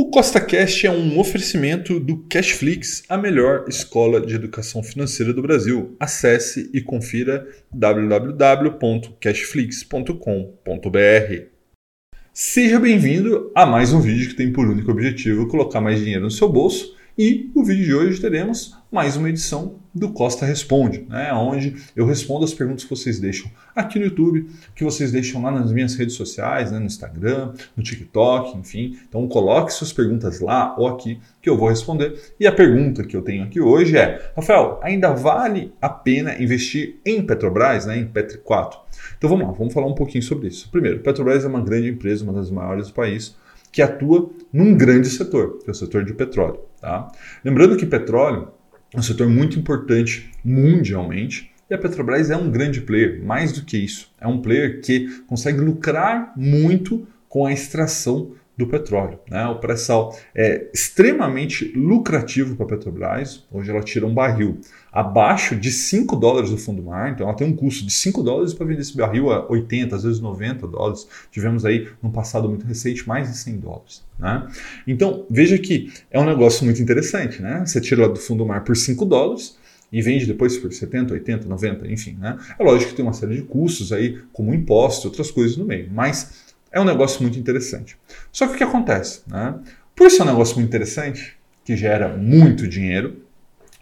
O CostaCast é um oferecimento do Cashflix, a melhor escola de educação financeira do Brasil. Acesse e confira www.cashflix.com.br. Seja bem-vindo a mais um vídeo que tem por único objetivo colocar mais dinheiro no seu bolso e no vídeo de hoje teremos mais uma edição do Costa Responde, né, onde eu respondo as perguntas que vocês deixam aqui no YouTube, que vocês deixam lá nas minhas redes sociais, né, no Instagram, no TikTok, enfim. Então coloque suas perguntas lá ou aqui que eu vou responder. E a pergunta que eu tenho aqui hoje é: Rafael, ainda vale a pena investir em Petrobras, né, em Petri 4? Então vamos lá, vamos falar um pouquinho sobre isso. Primeiro, Petrobras é uma grande empresa, uma das maiores do país que atua num grande setor, que é o setor de petróleo. Tá? Lembrando que petróleo é um setor muito importante mundialmente e a Petrobras é um grande player, mais do que isso. É um player que consegue lucrar muito com a extração do petróleo. Né? O pré-sal é extremamente lucrativo para a Petrobras. Hoje ela tira um barril abaixo de 5 dólares do fundo do mar, então ela tem um custo de 5 dólares para vender esse barril a 80, às vezes 90 dólares. Tivemos aí no passado muito recente mais de 100 dólares. Né? Então veja que é um negócio muito interessante. Né? Você tira do fundo do mar por 5 dólares, e vende depois por 70, 80, 90, enfim. Né? É lógico que tem uma série de custos aí, como impostos, outras coisas no meio, mas é um negócio muito interessante. Só que o que acontece? Né? Por ser um negócio muito interessante, que gera muito dinheiro,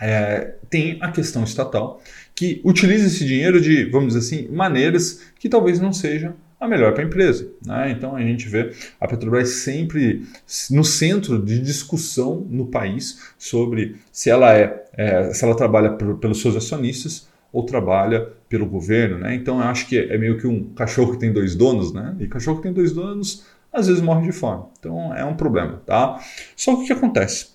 é, tem a questão estatal, que utiliza esse dinheiro de, vamos dizer assim, maneiras que talvez não sejam a melhor para a empresa. Né? Então a gente vê a Petrobras sempre no centro de discussão no país sobre se ela é, é se ela trabalha por, pelos seus acionistas ou trabalha pelo governo, né? Então eu acho que é meio que um cachorro que tem dois donos, né? E cachorro que tem dois donos às vezes morre de fome. Então é um problema, tá? Só que o que acontece?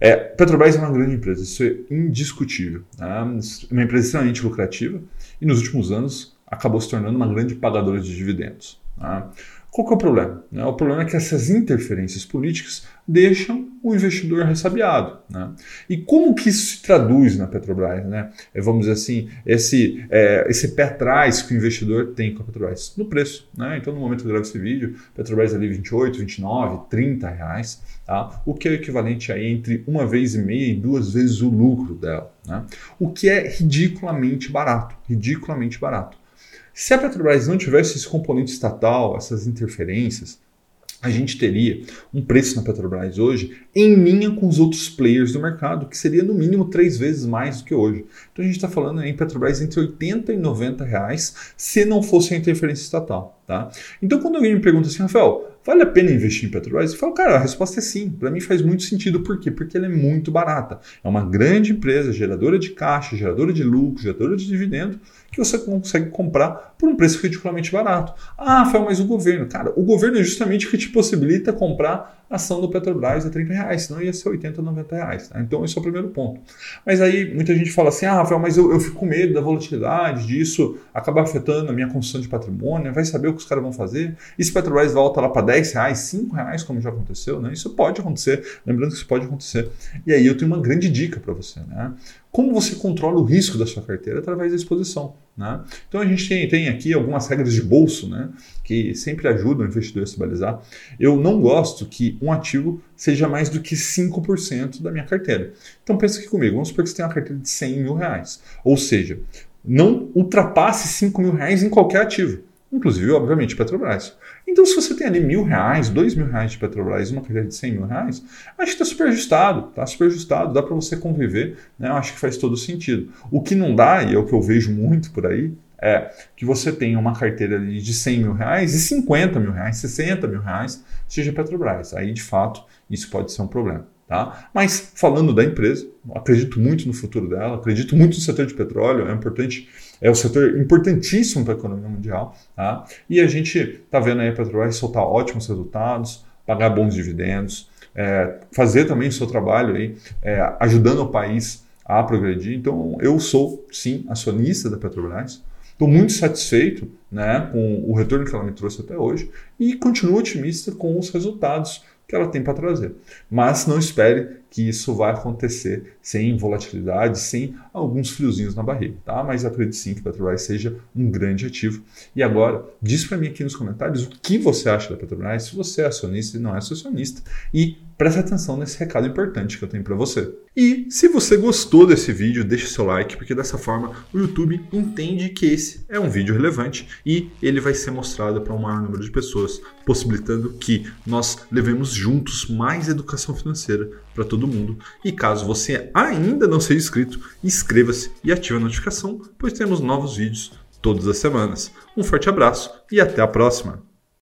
É, Petrobras é uma grande empresa, isso é indiscutível. Tá? Uma empresa extremamente lucrativa e nos últimos anos acabou se tornando uma grande pagadora de dividendos. Tá? Qual que é o problema? Né? O problema é que essas interferências políticas deixam o investidor ressabiado. Né? E como que isso se traduz na Petrobras? Né? É, vamos dizer assim, esse, é, esse pé atrás que o investidor tem com a Petrobras? No preço. Né? Então, no momento que eu gravo esse vídeo, Petrobras ali 28, 29, 30 reais, tá? o que é o equivalente a entre uma vez e meia e duas vezes o lucro dela. Né? O que é ridiculamente barato. Ridiculamente barato. Se a Petrobras não tivesse esse componente estatal, essas interferências, a gente teria um preço na Petrobras hoje em linha com os outros players do mercado, que seria no mínimo três vezes mais do que hoje. Então a gente está falando em Petrobras entre 80 e 90 reais se não fosse a interferência estatal. Tá? Então quando alguém me pergunta assim, Rafael, Vale a pena investir em Petrobras? Eu falo, cara, a resposta é sim. Para mim faz muito sentido. Por quê? Porque ela é muito barata. É uma grande empresa, geradora de caixa, geradora de lucro, geradora de dividendo, que você consegue comprar por um preço ridiculamente barato. Ah, foi mais o governo. Cara, o governo é justamente o que te possibilita comprar ação do Petrobras a 30 reais, senão ia ser 80, 90 reais. Tá? Então esse é o primeiro ponto. Mas aí muita gente fala assim, ah, Rafael, mas eu, eu fico com medo da volatilidade, disso acabar afetando a minha construção de patrimônio, vai saber o que os caras vão fazer. E se Petrobras volta lá para 10 reais, 5 reais, como já aconteceu, né? Isso pode acontecer, lembrando que isso pode acontecer. E aí eu tenho uma grande dica para você, né? Como você controla o risco da sua carteira através da exposição. Né? Então a gente tem, tem, aqui algumas regras de bolso né, que sempre ajudam o investidor a se balizar. Eu não gosto que um ativo seja mais do que 5% da minha carteira. Então pensa aqui comigo, vamos supor que você tem uma carteira de 100 mil reais. Ou seja, não ultrapasse 5 mil reais em qualquer ativo inclusive, obviamente, Petrobras. Então, se você tem ali mil reais, dois mil reais de Petrobras uma carteira de cem mil reais, acho que está super ajustado, está super ajustado, dá para você conviver, né? Eu acho que faz todo sentido. O que não dá, e é o que eu vejo muito por aí, é que você tenha uma carteira ali de 100 mil reais e 50 mil reais, 60 mil reais, seja Petrobras. Aí, de fato, isso pode ser um problema. Tá? Mas falando da empresa, acredito muito no futuro dela, acredito muito no setor de petróleo, é importante, é um setor importantíssimo para a economia mundial. Tá? E a gente está vendo aí a Petrobras soltar ótimos resultados, pagar bons dividendos, é, fazer também o seu trabalho aí, é, ajudando o país a progredir. Então, eu sou, sim, acionista da Petrobras. Estou muito satisfeito né, com o retorno que ela me trouxe até hoje e continuo otimista com os resultados que ela tem para trazer. Mas não espere que isso vai acontecer sem volatilidade, sem alguns friozinhos na barriga, tá? Mas acredito sim que Petrobras seja um grande ativo. E agora, diz para mim aqui nos comentários o que você acha da Petrobras, se você é acionista e não é acionista, e preste atenção nesse recado importante que eu tenho para você. E se você gostou desse vídeo, deixe seu like, porque dessa forma o YouTube entende que esse é um vídeo relevante e ele vai ser mostrado para um maior número de pessoas, possibilitando que nós levemos juntos mais educação financeira para todo mundo. E caso você ainda não seja inscrito, inscreva-se e ative a notificação, pois temos novos vídeos todas as semanas. Um forte abraço e até a próxima!